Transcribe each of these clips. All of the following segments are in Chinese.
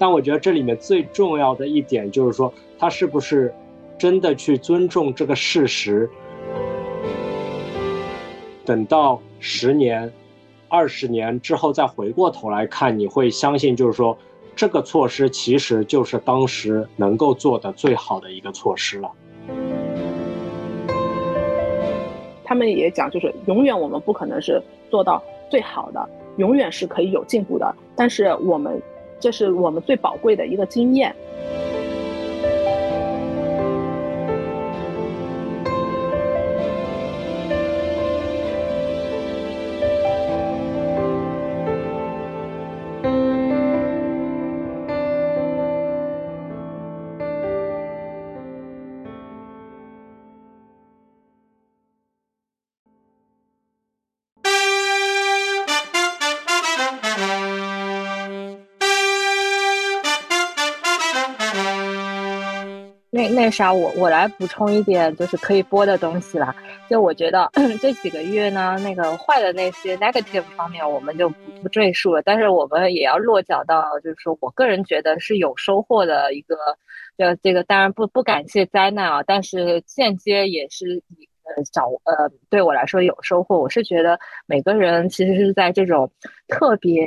但我觉得这里面最重要的一点就是说，他是不是真的去尊重这个事实？等到十年、二十年之后再回过头来看，你会相信，就是说，这个措施其实就是当时能够做的最好的一个措施了。他们也讲，就是永远我们不可能是做到最好的，永远是可以有进步的。但是我们，这是我们最宝贵的一个经验。那那啥，我我来补充一点，就是可以播的东西啦。就我觉得 这几个月呢，那个坏的那些 negative 方面，我们就不不赘述了。但是我们也要落脚到，就是说我个人觉得是有收获的一个，呃，这个当然不不感谢灾难啊，但是间接也是呃找呃对我来说有收获。我是觉得每个人其实是在这种特别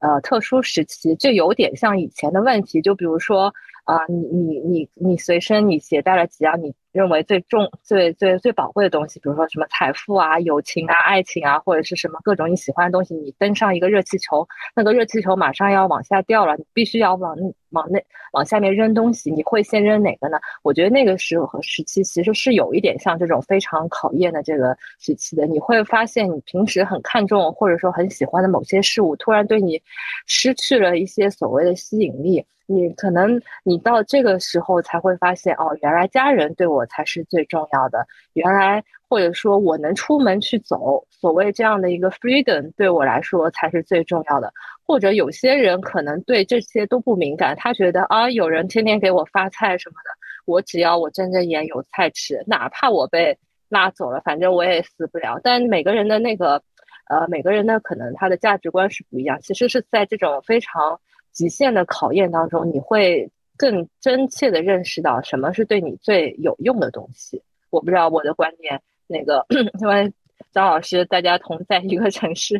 呃特殊时期，就有点像以前的问题，就比如说。啊，你你你你随身你携带了几样你认为最重、最最最宝贵的东西，比如说什么财富啊、友情啊、爱情啊，或者是什么各种你喜欢的东西。你登上一个热气球，那个热气球马上要往下掉了，你必须要往往那往下面扔东西，你会先扔哪个呢？我觉得那个时候和时期其实是有一点像这种非常考验的这个时期的。你会发现，你平时很看重或者说很喜欢的某些事物，突然对你失去了一些所谓的吸引力。你可能你到这个时候才会发现，哦，原来家人对我我才是最重要的。原来或者说我能出门去走，所谓这样的一个 freedom 对我来说才是最重要的。或者有些人可能对这些都不敏感，他觉得啊，有人天天给我发菜什么的，我只要我睁着眼有菜吃，哪怕我被拉走了，反正我也死不了。但每个人的那个，呃，每个人的可能他的价值观是不一样。其实是在这种非常。极限的考验当中，你会更真切的认识到什么是对你最有用的东西。我不知道我的观点，那个 因为张老师大家同在一个城市，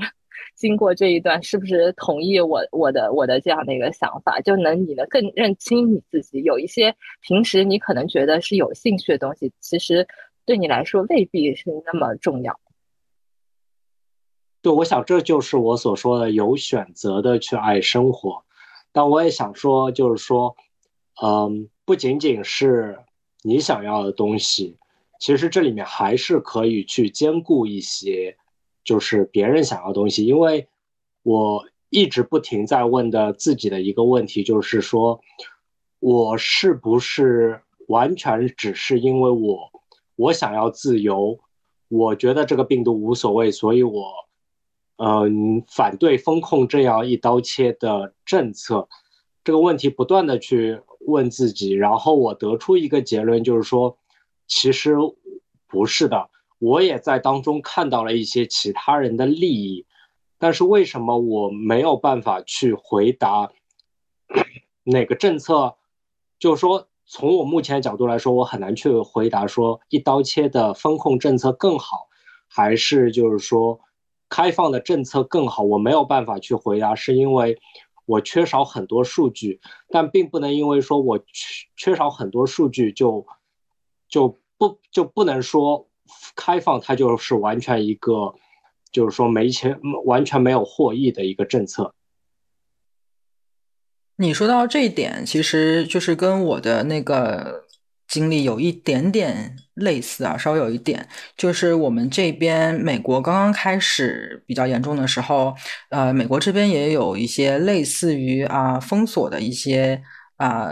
经过这一段，是不是同意我我的我的这样的一个想法？就能你能更认清你自己。有一些平时你可能觉得是有兴趣的东西，其实对你来说未必是那么重要。对，我想这就是我所说的有选择的去爱生活。但我也想说，就是说，嗯，不仅仅是你想要的东西，其实这里面还是可以去兼顾一些，就是别人想要东西。因为我一直不停在问的自己的一个问题，就是说，我是不是完全只是因为我我想要自由，我觉得这个病毒无所谓，所以我。嗯，反对风控这样一刀切的政策，这个问题不断的去问自己，然后我得出一个结论，就是说，其实不是的，我也在当中看到了一些其他人的利益，但是为什么我没有办法去回答哪个政策？就是说，从我目前角度来说，我很难去回答说一刀切的风控政策更好，还是就是说。开放的政策更好，我没有办法去回答，是因为我缺少很多数据，但并不能因为说我缺缺少很多数据就就不就不能说开放它就是完全一个就是说没钱完全没有获益的一个政策。你说到这一点，其实就是跟我的那个。经历有一点点类似啊，稍微有一点，就是我们这边美国刚刚开始比较严重的时候，呃，美国这边也有一些类似于啊封锁的一些啊。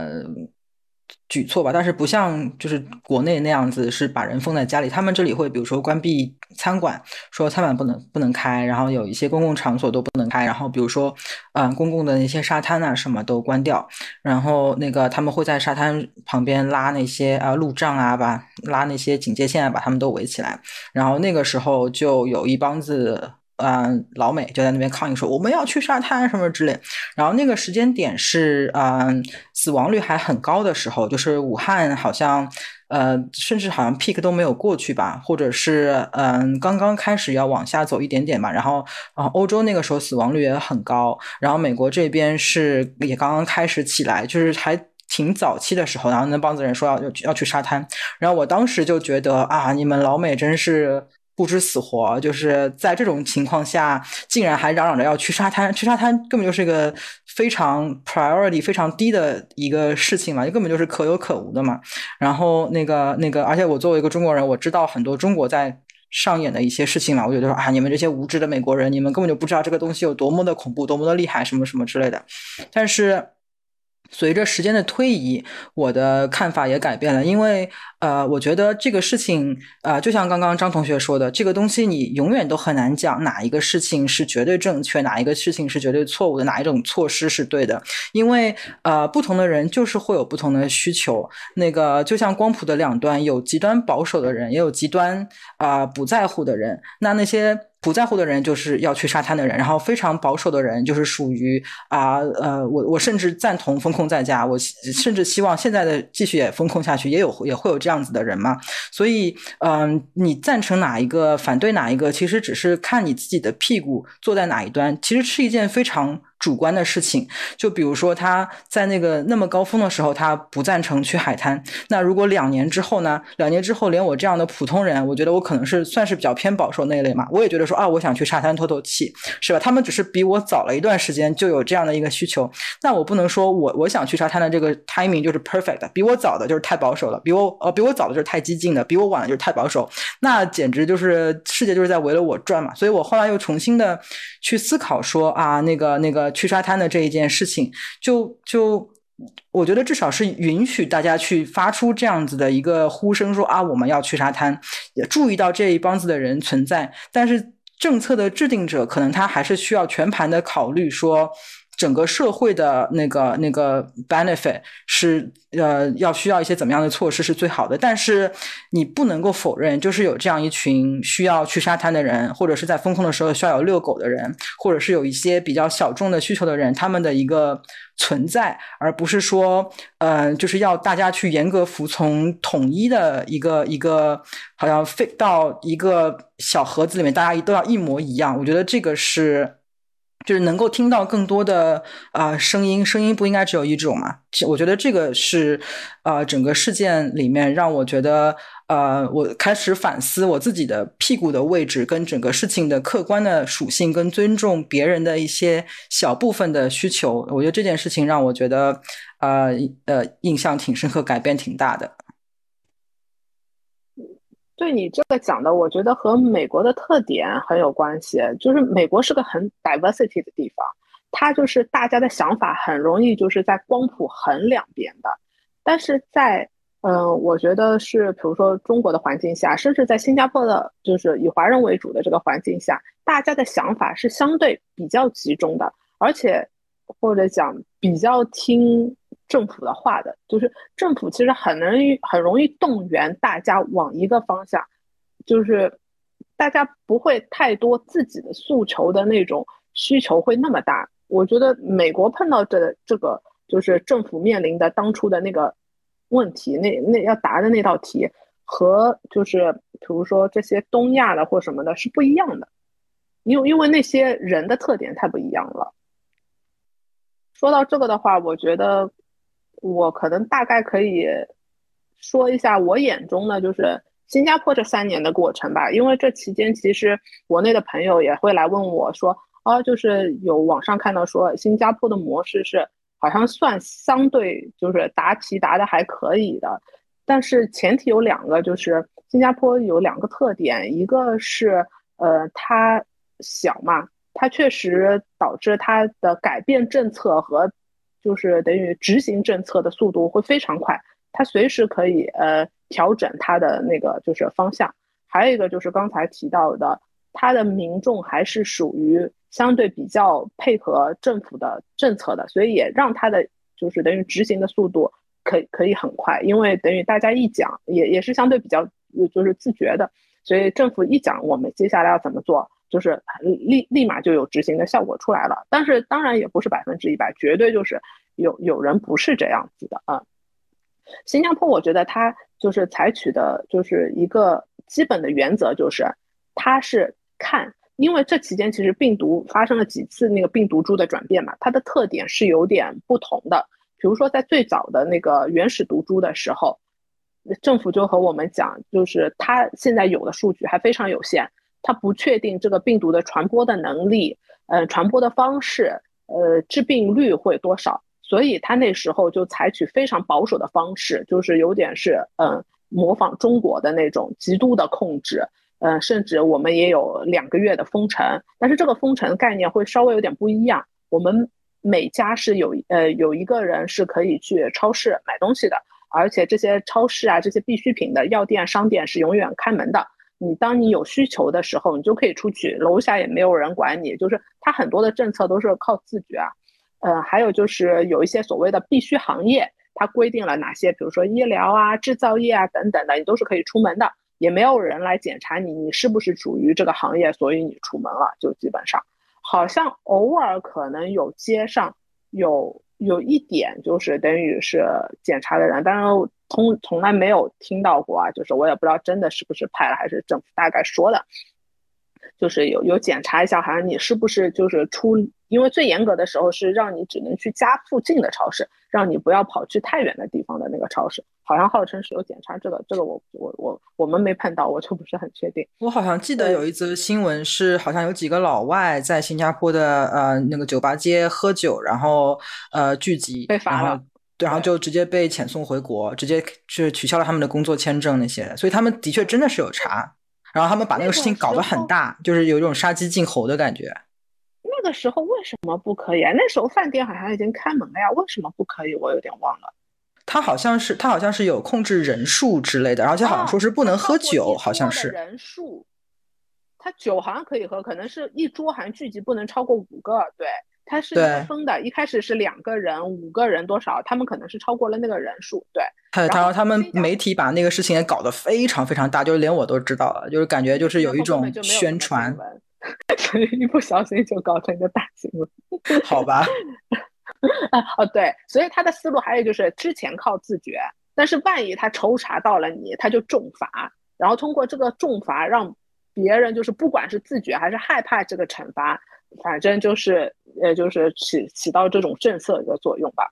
举措吧，但是不像就是国内那样子是把人封在家里，他们这里会比如说关闭餐馆，说餐馆不能不能开，然后有一些公共场所都不能开，然后比如说嗯公共的那些沙滩啊什么都关掉，然后那个他们会在沙滩旁边拉那些啊路障啊，把拉那些警戒线啊把他们都围起来，然后那个时候就有一帮子嗯，老美就在那边抗议说我们要去沙滩什么之类。然后那个时间点是嗯，死亡率还很高的时候，就是武汉好像呃，甚至好像 peak 都没有过去吧，或者是嗯，刚刚开始要往下走一点点吧。然后然后欧洲那个时候死亡率也很高，然后美国这边是也刚刚开始起来，就是还。挺早期的时候，然后那帮子人说要要去沙滩，然后我当时就觉得啊，你们老美真是不知死活，就是在这种情况下，竟然还嚷嚷着要去沙滩，去沙滩根本就是一个非常 priority 非常低的一个事情嘛，就根本就是可有可无的嘛。然后那个那个，而且我作为一个中国人，我知道很多中国在上演的一些事情嘛，我觉得说啊，你们这些无知的美国人，你们根本就不知道这个东西有多么的恐怖，多么的厉害，什么什么之类的。但是。随着时间的推移，我的看法也改变了，因为呃，我觉得这个事情呃，就像刚刚张同学说的，这个东西你永远都很难讲哪一个事情是绝对正确，哪一个事情是绝对错误的，哪一种措施是对的，因为呃，不同的人就是会有不同的需求。那个就像光谱的两端，有极端保守的人，也有极端啊不在乎的人。那那些。不在乎的人就是要去沙滩的人，然后非常保守的人就是属于啊呃，我我甚至赞同风控在家，我甚至希望现在的继续也风控下去，也有也会有这样子的人嘛。所以嗯，你赞成哪一个，反对哪一个，其实只是看你自己的屁股坐在哪一端，其实是一件非常。主观的事情，就比如说他在那个那么高峰的时候，他不赞成去海滩。那如果两年之后呢？两年之后，连我这样的普通人，我觉得我可能是算是比较偏保守那一类嘛。我也觉得说啊，我想去沙滩透透气，是吧？他们只是比我早了一段时间就有这样的一个需求。那我不能说我我想去沙滩的这个 timing 就是 perfect，比我早的就是太保守了，比我呃比我早的就是太激进的，比我晚的就是太保守。那简直就是世界就是在围着我转嘛。所以我后来又重新的去思考说啊，那个那个。去沙滩的这一件事情，就就我觉得至少是允许大家去发出这样子的一个呼声，说啊，我们要去沙滩，也注意到这一帮子的人存在。但是政策的制定者可能他还是需要全盘的考虑说。整个社会的那个那个 benefit 是呃要需要一些怎么样的措施是最好的，但是你不能够否认，就是有这样一群需要去沙滩的人，或者是在风控的时候需要有遛狗的人，或者是有一些比较小众的需求的人，他们的一个存在，而不是说呃就是要大家去严格服从统一的一个一个好像飞到一个小盒子里面，大家都要一模一样。我觉得这个是。就是能够听到更多的啊声音，声音不应该只有一种嘛？我觉得这个是啊整个事件里面让我觉得呃我开始反思我自己的屁股的位置跟整个事情的客观的属性跟尊重别人的一些小部分的需求。我觉得这件事情让我觉得呃呃印象挺深刻，改变挺大的。对你这个讲的，我觉得和美国的特点很有关系。就是美国是个很 diversity 的地方，它就是大家的想法很容易就是在光谱很两边的。但是在嗯，我觉得是比如说中国的环境下，甚至在新加坡的，就是以华人为主的这个环境下，大家的想法是相对比较集中的，而且或者讲比较听。政府的话的，就是政府其实很能很容易动员大家往一个方向，就是大家不会太多自己的诉求的那种需求会那么大。我觉得美国碰到这这个就是政府面临的当初的那个问题，那那要答的那道题和就是比如说这些东亚的或什么的是不一样的，因为因为那些人的特点太不一样了。说到这个的话，我觉得。我可能大概可以说一下我眼中的就是新加坡这三年的过程吧，因为这期间其实国内的朋友也会来问我说，哦，就是有网上看到说新加坡的模式是好像算相对就是答题答的还可以的，但是前提有两个，就是新加坡有两个特点，一个是呃它小嘛，它确实导致它的改变政策和。就是等于执行政策的速度会非常快，它随时可以呃调整它的那个就是方向。还有一个就是刚才提到的，它的民众还是属于相对比较配合政府的政策的，所以也让它的就是等于执行的速度可可以很快，因为等于大家一讲也也是相对比较就是自觉的，所以政府一讲我们接下来要怎么做，就是立立马就有执行的效果出来了。但是当然也不是百分之一百，绝对就是有有人不是这样子的啊。新加坡我觉得它就是采取的就是一个基本的原则，就是它是看，因为这期间其实病毒发生了几次那个病毒株的转变嘛，它的特点是有点不同的。比如说在最早的那个原始毒株的时候。政府就和我们讲，就是他现在有的数据还非常有限，他不确定这个病毒的传播的能力，呃，传播的方式，呃，致病率会多少，所以他那时候就采取非常保守的方式，就是有点是，嗯，模仿中国的那种极度的控制，嗯，甚至我们也有两个月的封城，但是这个封城概念会稍微有点不一样，我们每家是有，呃，有一个人是可以去超市买东西的。而且这些超市啊，这些必需品的药店、商店是永远开门的。你当你有需求的时候，你就可以出去，楼下也没有人管你。就是它很多的政策都是靠自觉啊。呃，还有就是有一些所谓的必须行业，它规定了哪些，比如说医疗啊、制造业啊等等的，你都是可以出门的，也没有人来检查你，你是不是属于这个行业，所以你出门了，就基本上，好像偶尔可能有街上有。有一点就是等于是检查的人，当然从从来没有听到过啊，就是我也不知道真的是不是派了，还是政府大概说的。就是有有检查一下，好像你是不是就是出，因为最严格的时候是让你只能去家附近的超市，让你不要跑去太远的地方的那个超市，好像号称是有检查这个，这个我我我我们没碰到，我就不是很确定。我好像记得有一则新闻是，好像有几个老外在新加坡的呃那个酒吧街喝酒，然后呃聚集被罚了，对，然后就直接被遣送回国，直接是取消了他们的工作签证那些，所以他们的确真的是有查。然后他们把那个事情搞得很大，就是有一种杀鸡儆猴的感觉。那个时候为什么不可以啊？那时候饭店好像已经开门了呀，为什么不可以？我有点忘了。他好像是他好像是有控制人数之类的，而且好像说是不能喝酒，好像是人数。他酒好像可以喝，可能是一桌好像聚集不能超过五个，对。它是分的，一开始是两个人、五个人多少，他们可能是超过了那个人数，对。然后他们媒体把那个事情也搞得非常非常大，就是连我都知道了，就是感觉就是有一种宣传，所以一不小心就搞成一个大新闻。好吧。哦，对，所以他的思路还有就是之前靠自觉，但是万一他抽查到了你，他就重罚，然后通过这个重罚让别人就是不管是自觉还是害怕这个惩罚。反正就是，呃，就是起起到这种震慑的作用吧。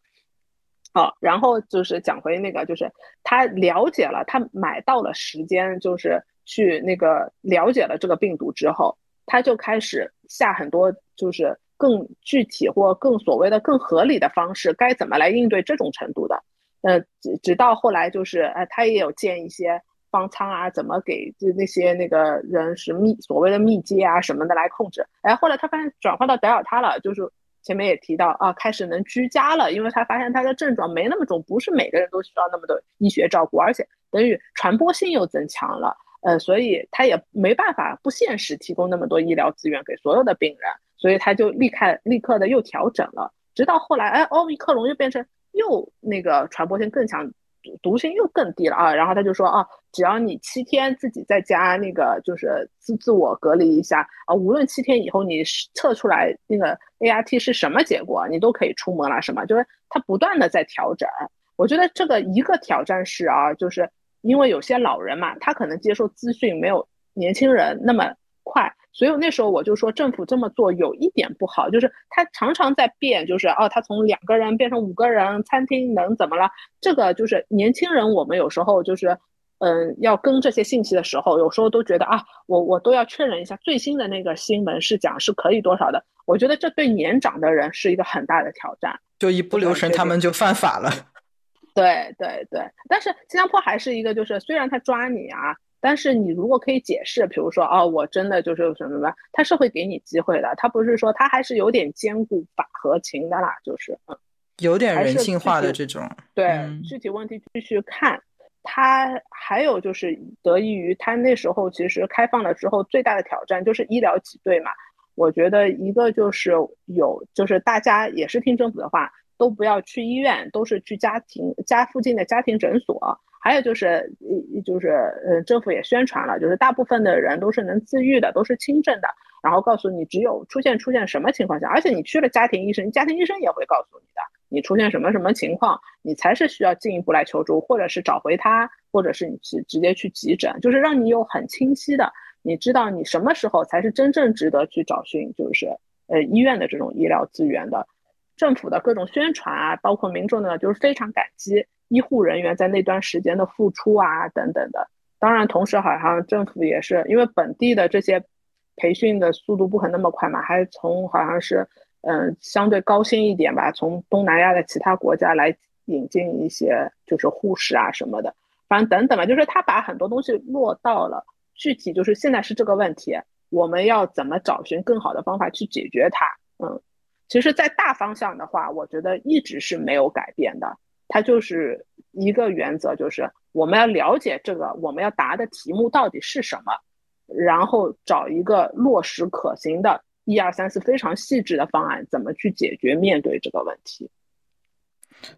好，然后就是讲回那个，就是他了解了，他买到了时间，就是去那个了解了这个病毒之后，他就开始下很多，就是更具体或更所谓的更合理的方式，该怎么来应对这种程度的。呃，直直到后来就是，呃，他也有建一些。方舱啊，怎么给就那些那个人是密所谓的密接啊什么的来控制？哎，后来他发现转换到德尔塔了，就是前面也提到啊，开始能居家了，因为他发现他的症状没那么重，不是每个人都需要那么多医学照顾，而且等于传播性又增强了，呃，所以他也没办法不现实提供那么多医疗资源给所有的病人，所以他就立刻立刻的又调整了，直到后来，哎，奥密克戎又变成又那个传播性更强。毒性又更低了啊！然后他就说啊，只要你七天自己在家那个就是自自我隔离一下啊，无论七天以后你测出来那个 ART 是什么结果，你都可以出门了，什么？就是他不断的在调整。我觉得这个一个挑战是啊，就是因为有些老人嘛，他可能接受资讯没有年轻人那么快。所以那时候我就说，政府这么做有一点不好，就是他常常在变，就是哦，他从两个人变成五个人，餐厅能怎么了？这个就是年轻人，我们有时候就是，嗯，要跟这些信息的时候，有时候都觉得啊，我我都要确认一下最新的那个新闻是讲是可以多少的。我觉得这对年长的人是一个很大的挑战，就一不留神他们就犯法了。对对对，但是新加坡还是一个，就是虽然他抓你啊。但是你如果可以解释，比如说哦，我真的就是什么什么，他是会给你机会的。他不是说他还是有点兼顾法和情的啦，就是嗯，有点人性化的这种。对，具体问题继续看。他还有就是得益于他那时候其实开放了之后，最大的挑战就是医疗挤兑嘛。我觉得一个就是有，就是大家也是听政府的话，都不要去医院，都是去家庭家附近的家庭诊所。还有就是，就是，呃，政府也宣传了，就是大部分的人都是能自愈的，都是轻症的，然后告诉你只有出现出现什么情况下，而且你去了家庭医生，家庭医生也会告诉你的，你出现什么什么情况，你才是需要进一步来求助，或者是找回他，或者是你去直接去急诊，就是让你有很清晰的，你知道你什么时候才是真正值得去找寻，就是呃医院的这种医疗资源的。政府的各种宣传啊，包括民众的，就是非常感激医护人员在那段时间的付出啊，等等的。当然，同时好像政府也是因为本地的这些培训的速度不可能那么快嘛，还从好像是嗯相对高薪一点吧，从东南亚的其他国家来引进一些就是护士啊什么的，反正等等吧，就是他把很多东西落到了具体，就是现在是这个问题，我们要怎么找寻更好的方法去解决它，嗯。其实，在大方向的话，我觉得一直是没有改变的。它就是一个原则，就是我们要了解这个我们要答的题目到底是什么，然后找一个落实可行的一二三四非常细致的方案，怎么去解决面对这个问题。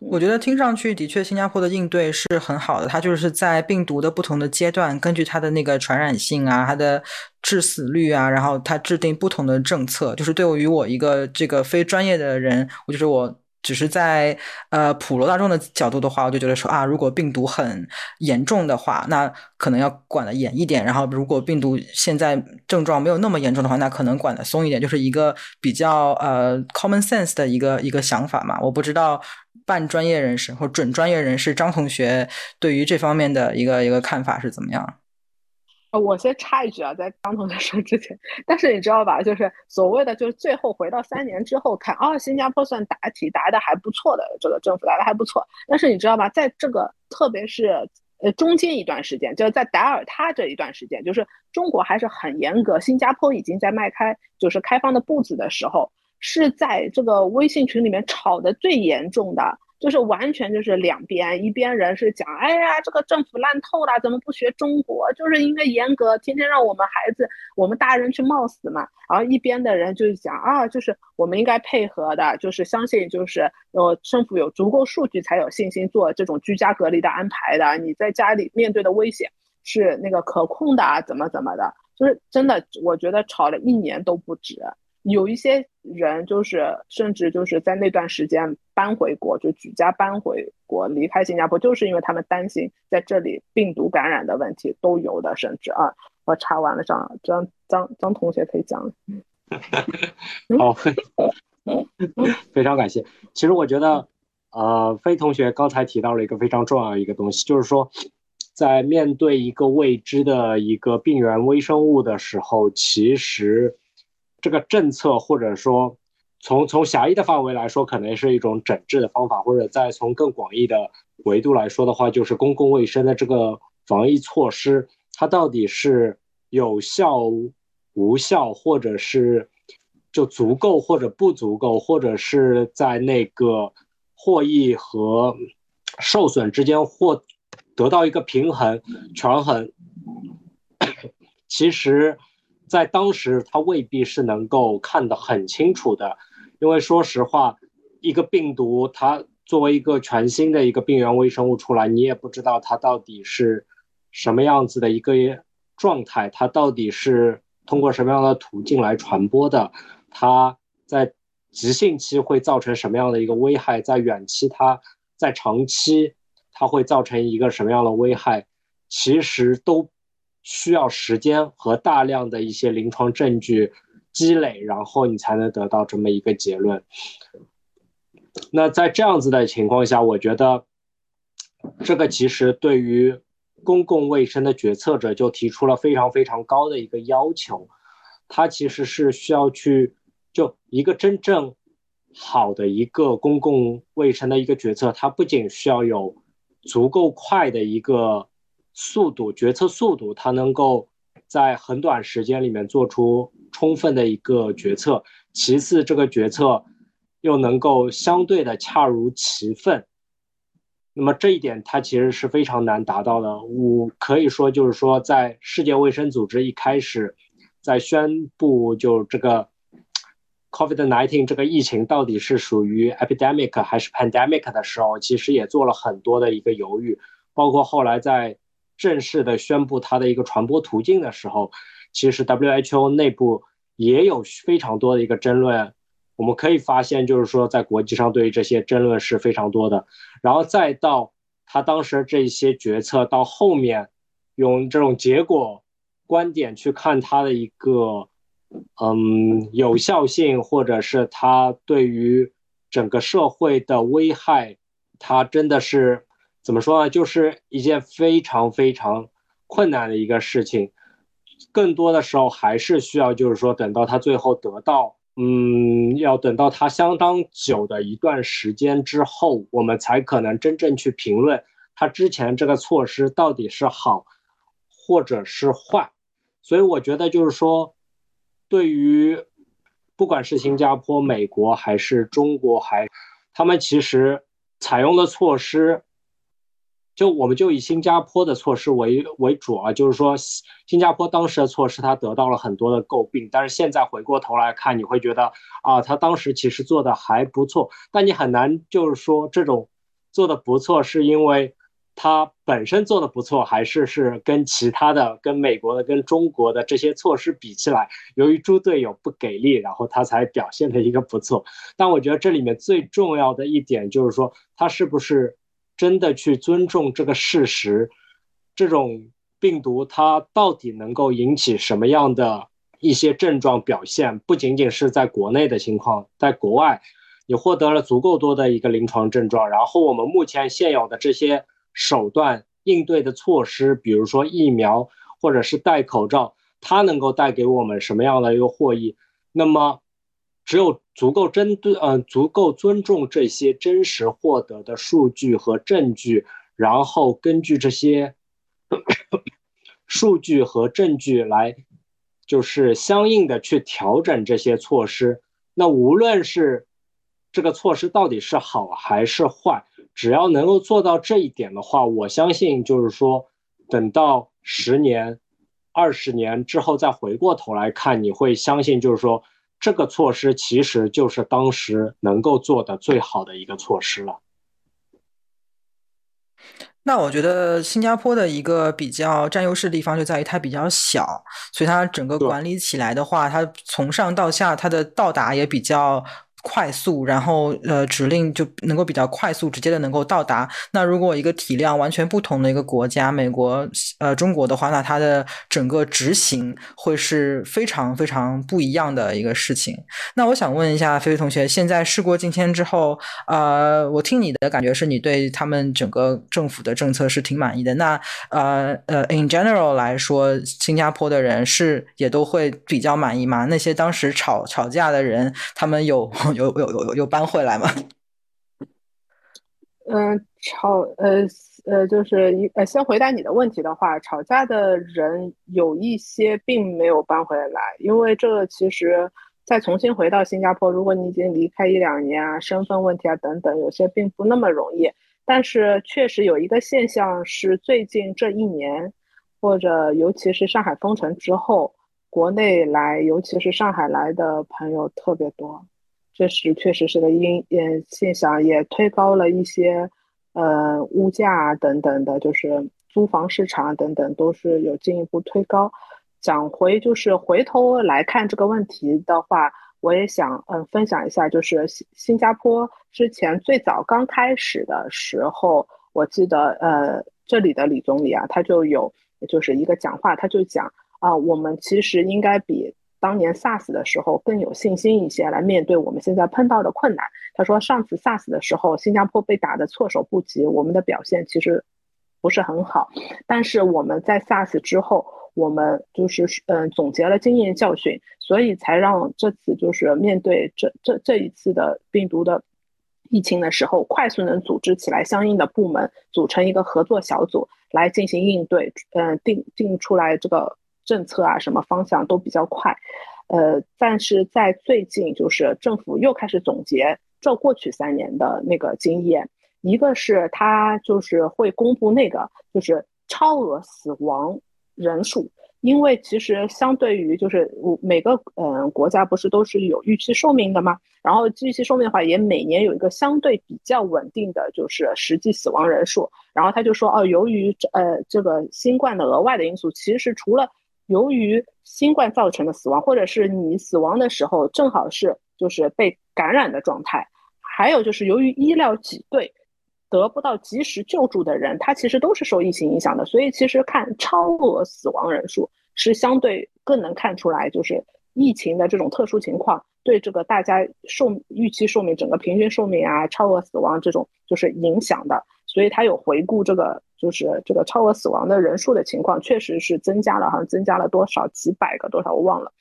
我觉得听上去的确，新加坡的应对是很好的。它就是在病毒的不同的阶段，根据它的那个传染性啊，它的致死率啊，然后它制定不同的政策。就是对于我一个这个非专业的人，我就是我。只是在呃普罗大众的角度的话，我就觉得说啊，如果病毒很严重的话，那可能要管的严一点；然后如果病毒现在症状没有那么严重的话，那可能管的松一点，就是一个比较呃 common sense 的一个一个想法嘛。我不知道半专业人士或准专业人士张同学对于这方面的一个一个看法是怎么样。我先插一句啊，在张同学说之前，但是你知道吧，就是所谓的，就是最后回到三年之后看，哦，新加坡算答题答的还不错的，这个政府答的还不错。但是你知道吧，在这个特别是呃中间一段时间，就是在达尔他这一段时间，就是中国还是很严格，新加坡已经在迈开就是开放的步子的时候，是在这个微信群里面吵的最严重的。就是完全就是两边，一边人是讲，哎呀，这个政府烂透了，怎么不学中国？就是因为严格，天天让我们孩子、我们大人去冒死嘛。然后一边的人就是讲啊，就是我们应该配合的，就是相信，就是呃，政府有足够数据才有信心做这种居家隔离的安排的。你在家里面对的危险是那个可控的啊，怎么怎么的，就是真的，我觉得吵了一年都不止。有一些人就是甚至就是在那段时间搬回国，就举家搬回国，离开新加坡，就是因为他们担心在这里病毒感染的问题都有的，甚至啊，我查完了，张张张张同学可以讲。好，非常感谢。其实我觉得，呃，飞同学刚才提到了一个非常重要的一个东西，就是说，在面对一个未知的一个病原微生物的时候，其实。这个政策，或者说从从狭义的范围来说，可能是一种整治的方法；或者再从更广义的维度来说的话，就是公共卫生的这个防疫措施，它到底是有效、无效，或者是就足够或者不足够，或者是在那个获益和受损之间获得到一个平衡、权衡，其实。在当时，他未必是能够看得很清楚的，因为说实话，一个病毒它作为一个全新的一个病原微生物出来，你也不知道它到底是什么样子的一个状态，它到底是通过什么样的途径来传播的，它在急性期会造成什么样的一个危害，在远期它在长期它会造成一个什么样的危害，其实都。需要时间和大量的一些临床证据积累，然后你才能得到这么一个结论。那在这样子的情况下，我觉得这个其实对于公共卫生的决策者就提出了非常非常高的一个要求。他其实是需要去就一个真正好的一个公共卫生的一个决策，它不仅需要有足够快的一个。速度决策速度，它能够在很短时间里面做出充分的一个决策。其次，这个决策又能够相对的恰如其分。那么这一点它其实是非常难达到的。我可以说，就是说，在世界卫生组织一开始在宣布就这个 COVID-19 这个疫情到底是属于 epidemic 还是 pandemic 的时候，其实也做了很多的一个犹豫，包括后来在。正式的宣布它的一个传播途径的时候，其实 WHO 内部也有非常多的一个争论。我们可以发现，就是说在国际上对于这些争论是非常多的。然后再到他当时这些决策到后面，用这种结果观点去看他的一个嗯有效性，或者是他对于整个社会的危害，他真的是怎么说呢？就是一件非常非常困难的一个事情。更多的时候还是需要，就是说等到他最后得到，嗯，要等到他相当久的一段时间之后，我们才可能真正去评论他之前这个措施到底是好，或者是坏。所以我觉得就是说，对于不管是新加坡、美国还是中国，还他们其实采用的措施。就我们就以新加坡的措施为为主啊，就是说新加坡当时的措施，它得到了很多的诟病，但是现在回过头来看，你会觉得啊，他当时其实做的还不错，但你很难就是说这种做的不错，是因为他本身做的不错，还是是跟其他的、跟美国的、跟中国的这些措施比起来，由于猪队友不给力，然后他才表现的一个不错。但我觉得这里面最重要的一点就是说，他是不是？真的去尊重这个事实，这种病毒它到底能够引起什么样的一些症状表现？不仅仅是在国内的情况，在国外，你获得了足够多的一个临床症状，然后我们目前现有的这些手段应对的措施，比如说疫苗或者是戴口罩，它能够带给我们什么样的一个获益？那么。只有足够针对，嗯，足够尊重这些真实获得的数据和证据，然后根据这些数据和证据来，就是相应的去调整这些措施。那无论是这个措施到底是好还是坏，只要能够做到这一点的话，我相信就是说，等到十年、二十年之后再回过头来看，你会相信就是说。这个措施其实就是当时能够做的最好的一个措施了。那我觉得新加坡的一个比较占优势的地方就在于它比较小，所以它整个管理起来的话，它从上到下它的到达也比较。快速，然后呃，指令就能够比较快速、直接的能够到达。那如果一个体量完全不同的一个国家，美国、呃，中国的话，那它的整个执行会是非常非常不一样的一个事情。那我想问一下菲菲同学，现在事过境迁之后，呃，我听你的感觉是你对他们整个政府的政策是挺满意的。那呃呃，in general 来说，新加坡的人是也都会比较满意吗？那些当时吵吵架的人，他们有？有有有有搬回来吗？嗯，吵呃呃，就是一呃，先回答你的问题的话，吵架的人有一些并没有搬回来，因为这个其实再重新回到新加坡，如果你已经离开一两年啊，身份问题啊等等，有些并不那么容易。但是确实有一个现象是，最近这一年，或者尤其是上海封城之后，国内来，尤其是上海来的朋友特别多。这是确实是个因呃现象，也推高了一些，呃物价等等的，就是租房市场等等都是有进一步推高。讲回就是回头来看这个问题的话，我也想嗯分享一下，就是新新加坡之前最早刚开始的时候，我记得呃这里的李总理啊，他就有就是一个讲话，他就讲啊，我们其实应该比。当年 SARS 的时候更有信心一些来面对我们现在碰到的困难。他说，上次 SARS 的时候，新加坡被打得措手不及，我们的表现其实不是很好。但是我们在 SARS 之后，我们就是嗯总结了经验教训，所以才让这次就是面对这这这一次的病毒的疫情的时候，快速能组织起来相应的部门，组成一个合作小组来进行应对。嗯，定定出来这个。政策啊，什么方向都比较快，呃，但是在最近，就是政府又开始总结这过去三年的那个经验，一个是他就是会公布那个就是超额死亡人数，因为其实相对于就是每个嗯国家不是都是有预期寿命的吗？然后预期寿命的话，也每年有一个相对比较稳定的就是实际死亡人数，然后他就说哦，由于呃这个新冠的额外的因素，其实除了由于新冠造成的死亡，或者是你死亡的时候正好是就是被感染的状态，还有就是由于医疗挤兑得不到及时救助的人，他其实都是受疫情影响的。所以其实看超额死亡人数是相对更能看出来，就是疫情的这种特殊情况对这个大家寿预期寿命、整个平均寿命啊、超额死亡这种就是影响的。所以他有回顾这个。就是这个超额死亡的人数的情况，确实是增加了，好像增加了多少几百个多少我忘了。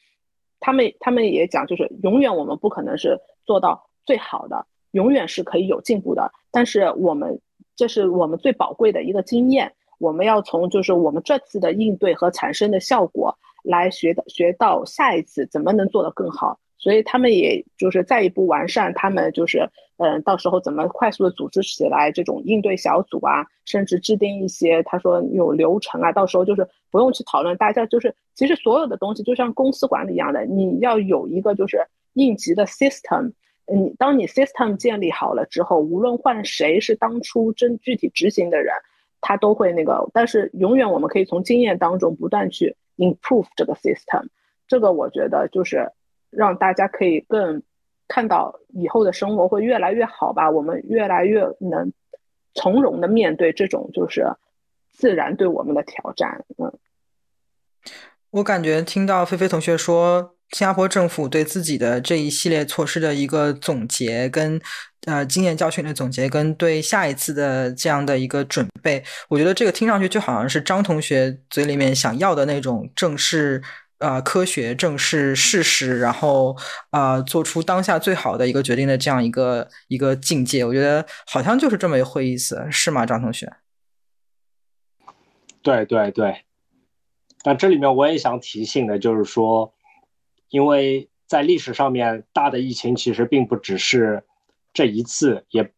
他们他们也讲，就是永远我们不可能是做到最好的，永远是可以有进步的。但是我们这是我们最宝贵的一个经验，我们要从就是我们这次的应对和产生的效果来学的学到下一次怎么能做得更好。所以他们也就是再一步完善，他们就是，嗯，到时候怎么快速的组织起来这种应对小组啊，甚至制定一些他说有流程啊，到时候就是不用去讨论，大家就是其实所有的东西就像公司管理一样的，你要有一个就是应急的 system，嗯，当你 system 建立好了之后，无论换谁是当初真具体执行的人，他都会那个，但是永远我们可以从经验当中不断去 improve 这个 system，这个我觉得就是。让大家可以更看到以后的生活会越来越好吧，我们越来越能从容的面对这种就是自然对我们的挑战。嗯，我感觉听到菲菲同学说新加坡政府对自己的这一系列措施的一个总结，跟呃经验教训的总结，跟对下一次的这样的一个准备，我觉得这个听上去就好像是张同学嘴里面想要的那种正式。呃，科学正视事实，然后啊，做出当下最好的一个决定的这样一个一个境界，我觉得好像就是这么一回意思，是吗，张同学？对对对。那这里面我也想提醒的就是说，因为在历史上面，大的疫情其实并不只是这一次，也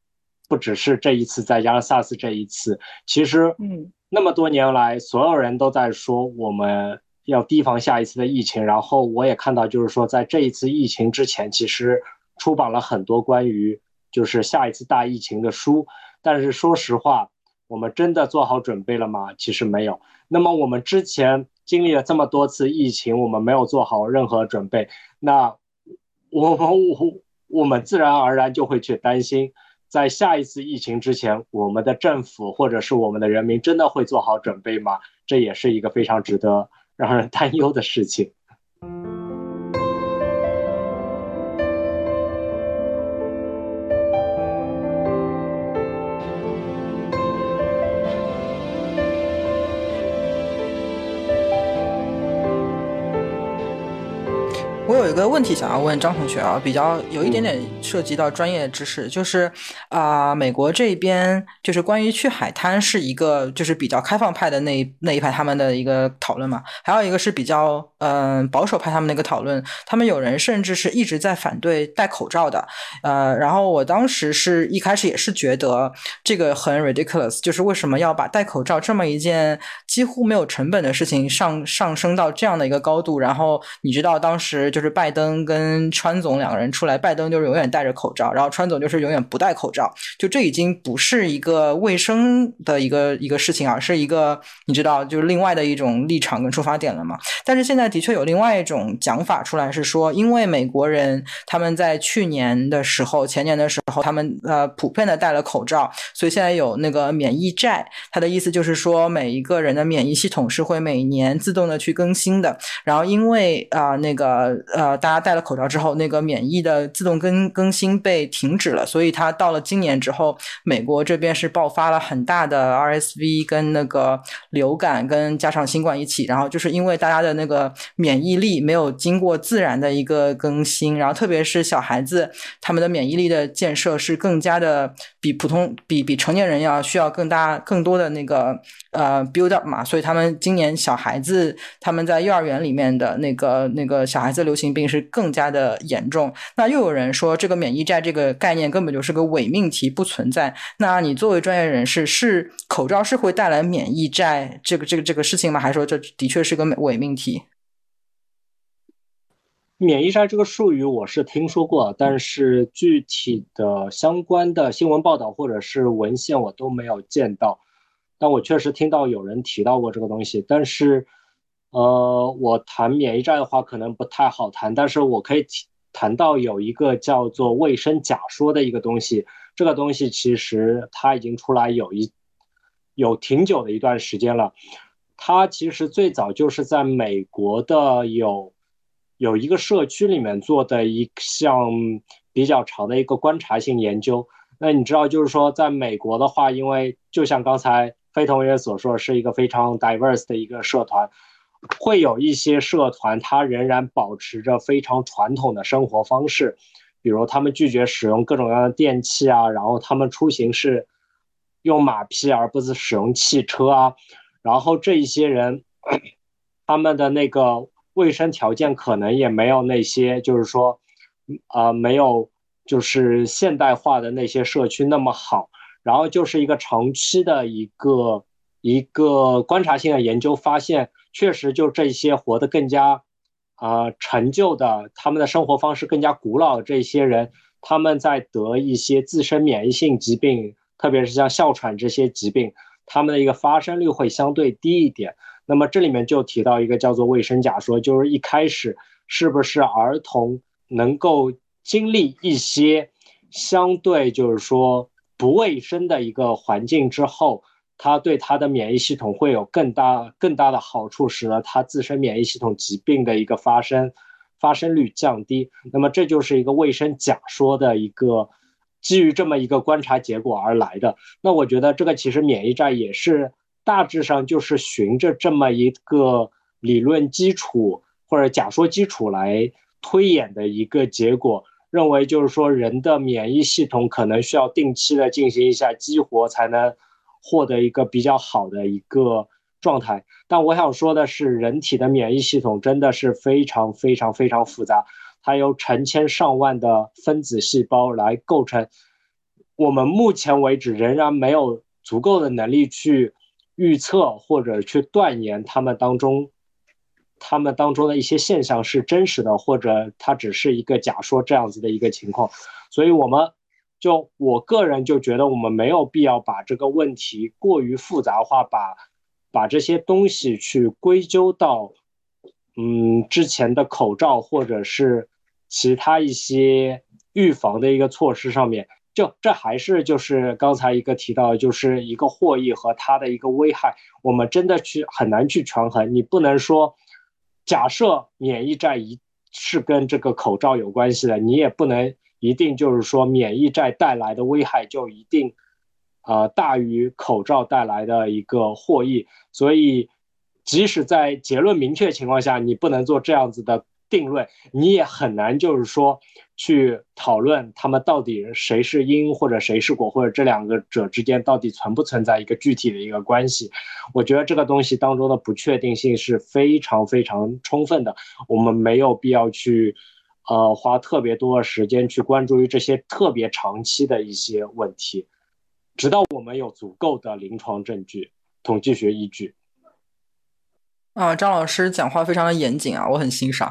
不只是这一次，再加上 SARS 这一次，其实，嗯，那么多年来，所有人都在说我们。要提防下一次的疫情，然后我也看到，就是说在这一次疫情之前，其实出版了很多关于就是下一次大疫情的书。但是说实话，我们真的做好准备了吗？其实没有。那么我们之前经历了这么多次疫情，我们没有做好任何准备，那我们我我们自然而然就会去担心，在下一次疫情之前，我们的政府或者是我们的人民真的会做好准备吗？这也是一个非常值得。让人担忧的事情。有个问题想要问张同学啊，比较有一点点涉及到专业知识，就是啊，美国这边就是关于去海滩是一个就是比较开放派的那那一派他们的一个讨论嘛，还有一个是比较嗯保守派他们的一个讨论，他们有人甚至是一直在反对戴口罩的，呃，然后我当时是一开始也是觉得这个很 ridiculous，就是为什么要把戴口罩这么一件几乎没有成本的事情上上升到这样的一个高度，然后你知道当时。就是拜登跟川总两个人出来，拜登就是永远戴着口罩，然后川总就是永远不戴口罩。就这已经不是一个卫生的一个一个事情，而是一个你知道，就是另外的一种立场跟出发点了嘛。但是现在的确有另外一种讲法出来，是说因为美国人他们在去年的时候、前年的时候，他们呃普遍的戴了口罩，所以现在有那个免疫债。他的意思就是说，每一个人的免疫系统是会每年自动的去更新的。然后因为啊那个。呃，大家戴了口罩之后，那个免疫的自动更更新被停止了，所以它到了今年之后，美国这边是爆发了很大的 RSV 跟那个流感，跟加上新冠一起，然后就是因为大家的那个免疫力没有经过自然的一个更新，然后特别是小孩子，他们的免疫力的建设是更加的比普通比比成年人要需要更大更多的那个呃 build up 嘛，所以他们今年小孩子他们在幼儿园里面的那个那个小孩子流行病是更加的严重，那又有人说这个免疫债这个概念根本就是个伪命题，不存在。那你作为专业人士，是口罩是会带来免疫债这个这个这个事情吗？还是说这的确是个伪命题？免疫债这个术语我是听说过，但是具体的相关的新闻报道或者是文献我都没有见到。但我确实听到有人提到过这个东西，但是。呃，我谈免疫债的话可能不太好谈，但是我可以提谈到有一个叫做卫生假说的一个东西，这个东西其实它已经出来有一有挺久的一段时间了，它其实最早就是在美国的有有一个社区里面做的一项比较长的一个观察性研究。那你知道，就是说在美国的话，因为就像刚才非同学所说，是一个非常 diverse 的一个社团，会有一些社团它仍然保持着非常传统的生活方式，比如他们拒绝使用各种各样的电器啊，然后他们出行是。用马匹而不是使用汽车啊，然后这一些人，他们的那个卫生条件可能也没有那些，就是说，呃，没有就是现代化的那些社区那么好。然后就是一个长期的一个一个观察性的研究发现，确实就这些活得更加啊陈旧的，他们的生活方式更加古老这些人，他们在得一些自身免疫性疾病。特别是像哮喘这些疾病，他们的一个发生率会相对低一点。那么这里面就提到一个叫做卫生假说，就是一开始是不是儿童能够经历一些相对就是说不卫生的一个环境之后，他对他的免疫系统会有更大更大的好处，使得他自身免疫系统疾病的一个发生发生率降低。那么这就是一个卫生假说的一个。基于这么一个观察结果而来的，那我觉得这个其实免疫战也是大致上就是循着这么一个理论基础或者假说基础来推演的一个结果，认为就是说人的免疫系统可能需要定期的进行一下激活，才能获得一个比较好的一个状态。但我想说的是，人体的免疫系统真的是非常非常非常复杂。它由成千上万的分子细胞来构成，我们目前为止仍然没有足够的能力去预测或者去断言它们当中，他们当中的一些现象是真实的，或者它只是一个假说这样子的一个情况。所以，我们就我个人就觉得，我们没有必要把这个问题过于复杂化，把把这些东西去归咎到。嗯，之前的口罩或者是其他一些预防的一个措施上面，就这还是就是刚才一个提到，就是一个获益和它的一个危害，我们真的去很难去权衡。你不能说，假设免疫债一是跟这个口罩有关系的，你也不能一定就是说免疫债带来的危害就一定，呃大于口罩带来的一个获益，所以。即使在结论明确情况下，你不能做这样子的定论，你也很难就是说去讨论他们到底谁是因或者谁是果，或者这两个者之间到底存不存在一个具体的一个关系。我觉得这个东西当中的不确定性是非常非常充分的，我们没有必要去，呃，花特别多的时间去关注于这些特别长期的一些问题，直到我们有足够的临床证据、统计学依据。啊，张老师讲话非常的严谨啊，我很欣赏。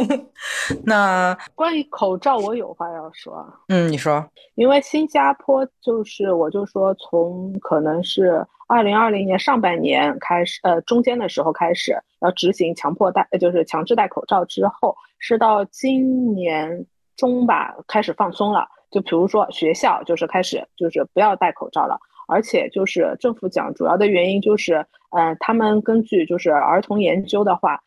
那关于口罩，我有话要说。嗯，你说。因为新加坡就是，我就说从可能是二零二零年上半年开始，呃，中间的时候开始要执行强迫戴，就是强制戴口罩之后，是到今年中吧开始放松了。就比如说学校，就是开始就是不要戴口罩了。而且就是政府讲，主要的原因就是，呃，他们根据就是儿童研究的话，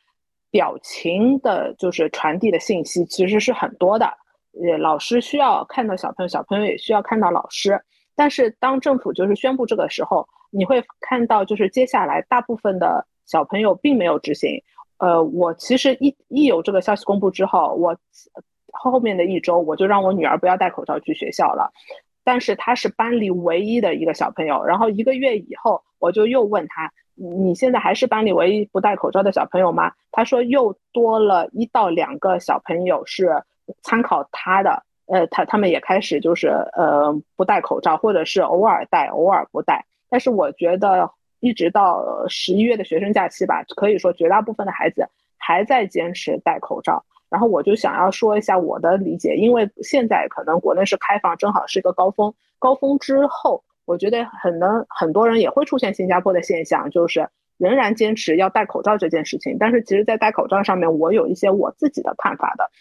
表情的就是传递的信息其实是很多的，呃，老师需要看到小朋友，小朋友也需要看到老师。但是当政府就是宣布这个时候，你会看到就是接下来大部分的小朋友并没有执行。呃，我其实一一有这个消息公布之后，我后面的一周我就让我女儿不要戴口罩去学校了。但是她是班里唯一的一个小朋友，然后一个月以后，我就又问他：“你现在还是班里唯一不戴口罩的小朋友吗？”他说：“又多了一到两个小朋友是参考他的，呃，他他们也开始就是呃不戴口罩，或者是偶尔戴，偶尔不戴。但是我觉得一直到十一月的学生假期吧，可以说绝大部分的孩子还在坚持戴口罩。”然后我就想要说一下我的理解，因为现在可能国内是开放，正好是一个高峰。高峰之后，我觉得很能很多人也会出现新加坡的现象，就是仍然坚持要戴口罩这件事情。但是其实，在戴口罩上面，我有一些我自己的看法的。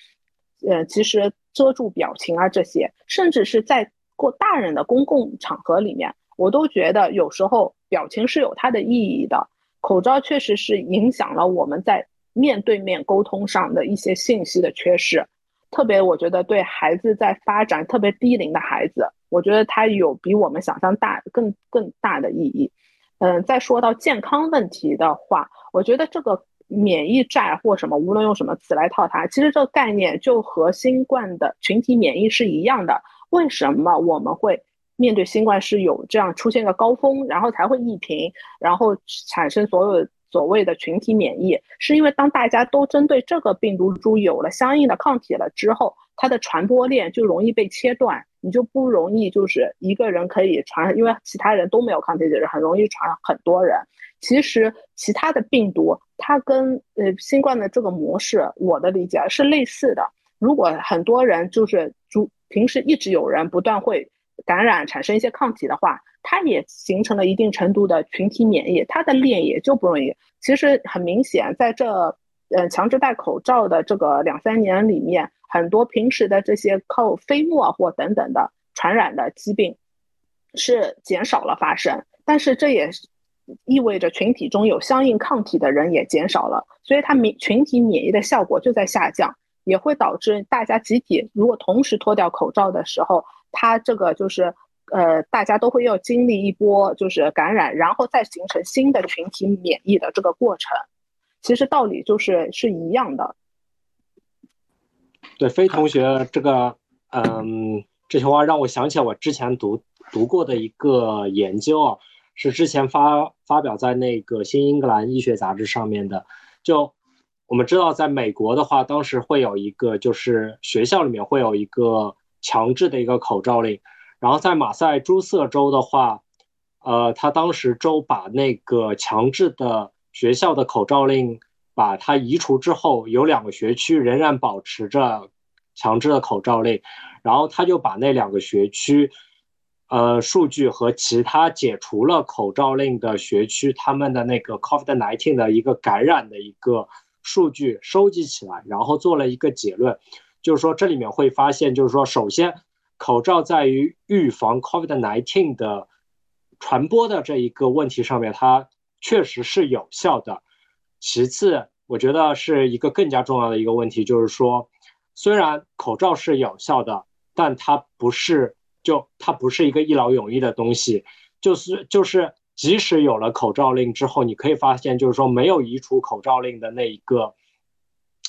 呃，其实遮住表情啊这些，甚至是在过大人的公共场合里面，我都觉得有时候表情是有它的意义的。口罩确实是影响了我们在面对面沟通上的一些信息的缺失。特别，我觉得对孩子在发展特别低龄的孩子，我觉得他有比我们想象大更更大的意义。嗯，再说到健康问题的话，我觉得这个免疫债或什么，无论用什么词来套它，其实这个概念就和新冠的群体免疫是一样的。为什么我们会面对新冠是有这样出现个高峰，然后才会疫平，然后产生所有？所谓的群体免疫，是因为当大家都针对这个病毒株有了相应的抗体了之后，它的传播链就容易被切断，你就不容易就是一个人可以传，因为其他人都没有抗体的人，很容易传很多人。其实其他的病毒，它跟呃新冠的这个模式，我的理解是类似的。如果很多人就是主平时一直有人不断会感染，产生一些抗体的话。它也形成了一定程度的群体免疫，它的链也就不容易。其实很明显，在这呃强制戴口罩的这个两三年里面，很多平时的这些靠飞沫或等等的传染的疾病是减少了发生，但是这也意味着群体中有相应抗体的人也减少了，所以它免群体免疫的效果就在下降，也会导致大家集体如果同时脱掉口罩的时候，它这个就是。呃，大家都会要经历一波就是感染，然后再形成新的群体免疫的这个过程，其实道理就是是一样的。对，飞同学这个，嗯，这句话让我想起我之前读读过的一个研究啊，是之前发发表在那个《新英格兰医学杂志》上面的。就我们知道，在美国的话，当时会有一个，就是学校里面会有一个强制的一个口罩令。然后在马赛诸塞州的话，呃，他当时州把那个强制的学校的口罩令把它移除之后，有两个学区仍然保持着强制的口罩令，然后他就把那两个学区，呃，数据和其他解除了口罩令的学区他们的那个 COVID-19 的一个感染的一个数据收集起来，然后做了一个结论，就是说这里面会发现，就是说首先。口罩在于预防 COVID-19 的传播的这一个问题上面，它确实是有效的。其次，我觉得是一个更加重要的一个问题，就是说，虽然口罩是有效的，但它不是就它不是一个一劳永逸的东西。就是就是，即使有了口罩令之后，你可以发现，就是说没有移除口罩令的那一个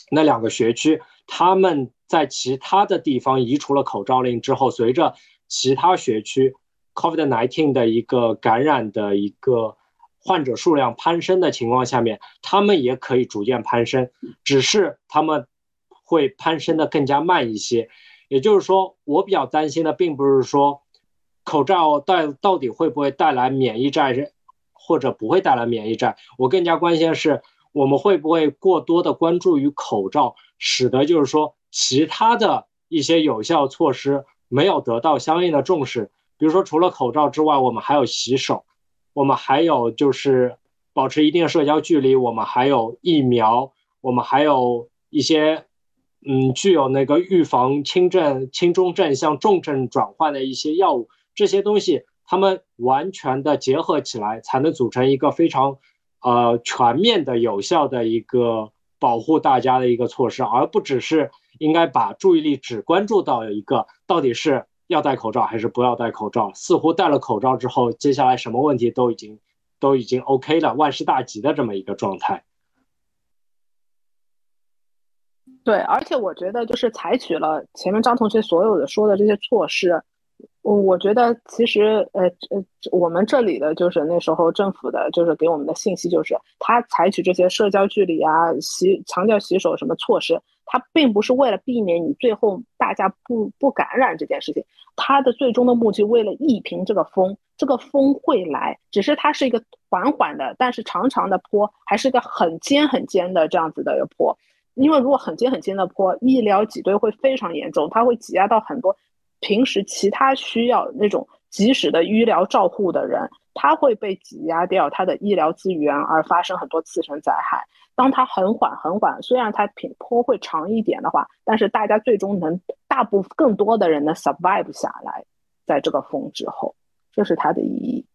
那两个学区，他们。在其他的地方移除了口罩令之后，随着其他学区 COVID-19 的一个感染的一个患者数量攀升的情况下面，他们也可以逐渐攀升，只是他们会攀升的更加慢一些。也就是说，我比较担心的并不是说口罩带到底会不会带来免疫债，或者不会带来免疫债，我更加关心的是我们会不会过多的关注于口罩，使得就是说。其他的一些有效措施没有得到相应的重视，比如说除了口罩之外，我们还有洗手，我们还有就是保持一定社交距离，我们还有疫苗，我们还有一些嗯具有那个预防轻症、轻中症向重症转换的一些药物，这些东西它们完全的结合起来，才能组成一个非常呃全面的、有效的一个保护大家的一个措施，而不只是。应该把注意力只关注到一个，到底是要戴口罩还是不要戴口罩？似乎戴了口罩之后，接下来什么问题都已经都已经 OK 了，万事大吉的这么一个状态。对，而且我觉得就是采取了前面张同学所有的说的这些措施。我我觉得其实呃呃，我们这里的就是那时候政府的，就是给我们的信息就是，他采取这些社交距离啊、洗强调洗手什么措施，他并不是为了避免你最后大家不不感染这件事情，他的最终的目的为了抑平这个风，这个风会来，只是它是一个缓缓的，但是长长的坡，还是个很尖很尖的这样子的一个坡，因为如果很尖很尖的坡，医疗挤兑会非常严重，它会挤压到很多。平时其他需要那种及时的医疗照护的人，它会被挤压掉它的医疗资源，而发生很多次生灾害。当它很缓很缓，虽然它平坡会长一点的话，但是大家最终能大部分更多的人能 survive 下来，在这个风之后，这是它的意义。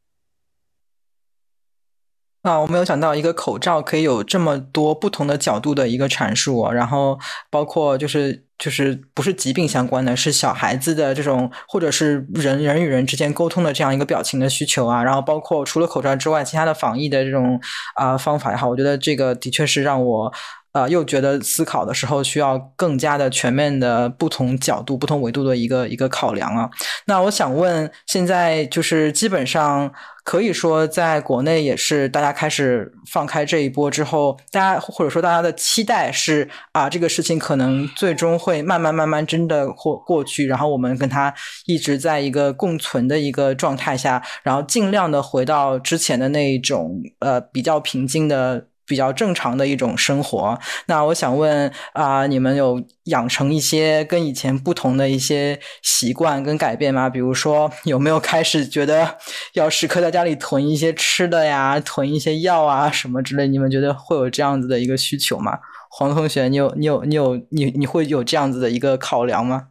啊，我没有想到一个口罩可以有这么多不同的角度的一个阐述，然后包括就是就是不是疾病相关的，是小孩子的这种，或者是人人与人之间沟通的这样一个表情的需求啊，然后包括除了口罩之外，其他的防疫的这种啊方法也好，我觉得这个的确是让我。呃，又觉得思考的时候需要更加的全面的不同角度、不同维度的一个一个考量啊。那我想问，现在就是基本上可以说，在国内也是大家开始放开这一波之后，大家或者说大家的期待是啊，这个事情可能最终会慢慢慢慢真的过过去，然后我们跟他一直在一个共存的一个状态下，然后尽量的回到之前的那一种呃比较平静的。比较正常的一种生活。那我想问啊，你们有养成一些跟以前不同的一些习惯跟改变吗？比如说，有没有开始觉得要时刻在家里囤一些吃的呀，囤一些药啊什么之类？你们觉得会有这样子的一个需求吗？黄同学，你有你有你有你你会有这样子的一个考量吗？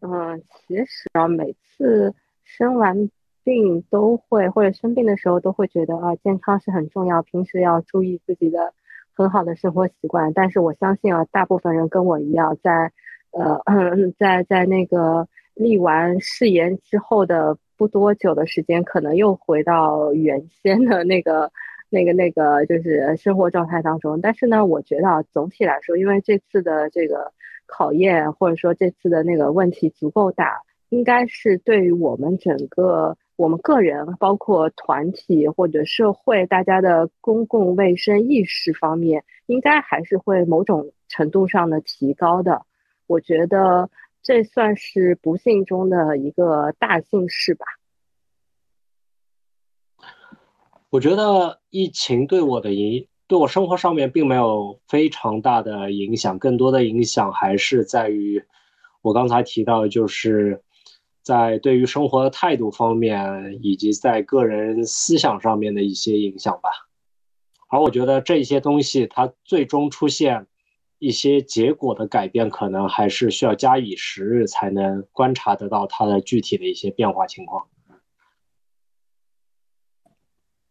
嗯，其实啊，每次生完。病都会或者生病的时候都会觉得啊，健康是很重要，平时要注意自己的很好的生活习惯。但是我相信啊，大部分人跟我一样，在呃 在在那个立完誓言之后的不多久的时间，可能又回到原先的那个那个那个就是生活状态当中。但是呢，我觉得啊，总体来说，因为这次的这个考验或者说这次的那个问题足够大，应该是对于我们整个。我们个人，包括团体或者社会，大家的公共卫生意识方面，应该还是会某种程度上的提高的。我觉得这算是不幸中的一个大幸事吧。我觉得疫情对我的影，对我生活上面并没有非常大的影响，更多的影响还是在于我刚才提到，就是。在对于生活的态度方面，以及在个人思想上面的一些影响吧。而我觉得这些东西，它最终出现一些结果的改变，可能还是需要加以时日才能观察得到它的具体的一些变化情况。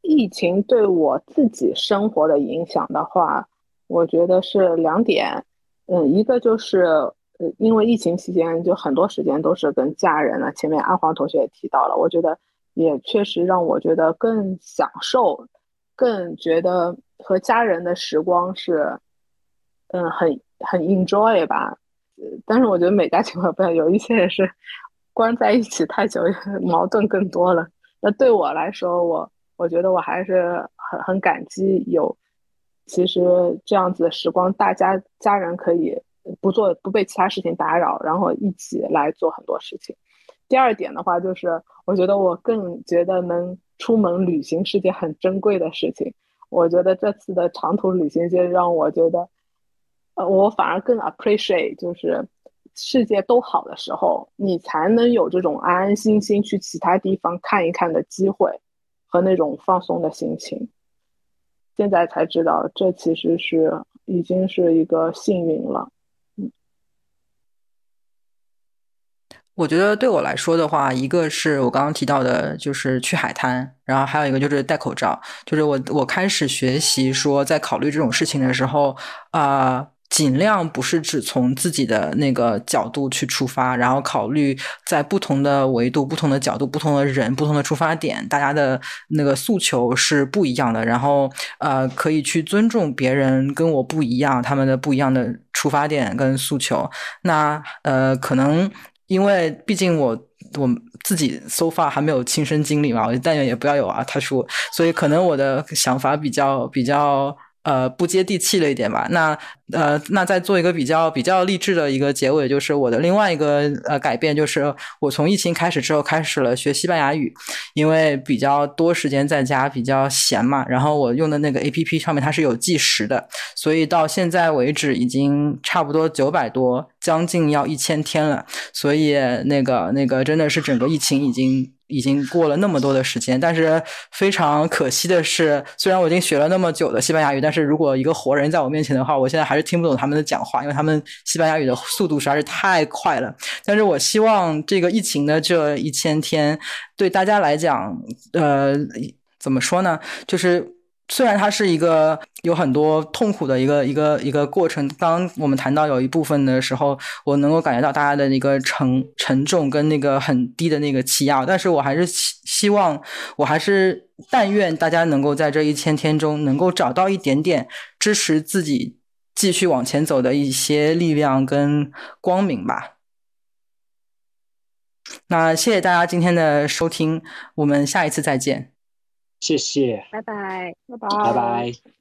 疫情对我自己生活的影响的话，我觉得是两点。嗯，一个就是。因为疫情期间就很多时间都是跟家人了。前面阿黄同学也提到了，我觉得也确实让我觉得更享受，更觉得和家人的时光是，嗯，很很 enjoy 吧。但是我觉得每家情况不一样，有一些也是关在一起太久，矛盾更多了。那对我来说，我我觉得我还是很很感激有，其实这样子的时光，大家家人可以。不做不被其他事情打扰，然后一起来做很多事情。第二点的话，就是我觉得我更觉得能出门旅行是件很珍贵的事情。我觉得这次的长途旅行就让我觉得，呃，我反而更 appreciate，就是世界都好的时候，你才能有这种安安心心去其他地方看一看的机会和那种放松的心情。现在才知道，这其实是已经是一个幸运了。我觉得对我来说的话，一个是我刚刚提到的，就是去海滩，然后还有一个就是戴口罩。就是我我开始学习说，在考虑这种事情的时候，啊，尽量不是只从自己的那个角度去出发，然后考虑在不同的维度、不同的角度、不同的人、不同的出发点，大家的那个诉求是不一样的。然后呃，可以去尊重别人跟我不一样，他们的不一样的出发点跟诉求。那呃，可能。因为毕竟我我自己 so far 还没有亲身经历嘛，我但愿也不要有啊。他说，所以可能我的想法比较比较。呃，不接地气了一点吧。那呃，那再做一个比较比较励志的一个结尾，就是我的另外一个呃改变，就是我从疫情开始之后开始了学西班牙语，因为比较多时间在家，比较闲嘛。然后我用的那个 A P P 上面它是有计时的，所以到现在为止已经差不多九百多，将近要一千天了。所以那个那个真的是整个疫情已经。已经过了那么多的时间，但是非常可惜的是，虽然我已经学了那么久的西班牙语，但是如果一个活人在我面前的话，我现在还是听不懂他们的讲话，因为他们西班牙语的速度实在是太快了。但是我希望这个疫情的这一千天对大家来讲，呃，怎么说呢？就是。虽然它是一个有很多痛苦的一个一个一个过程，当我们谈到有一部分的时候，我能够感觉到大家的一个沉沉重跟那个很低的那个气压，但是我还是希希望，我还是但愿大家能够在这一千天中能够找到一点点支持自己继续往前走的一些力量跟光明吧。那谢谢大家今天的收听，我们下一次再见。谢谢，拜拜，拜拜，拜拜。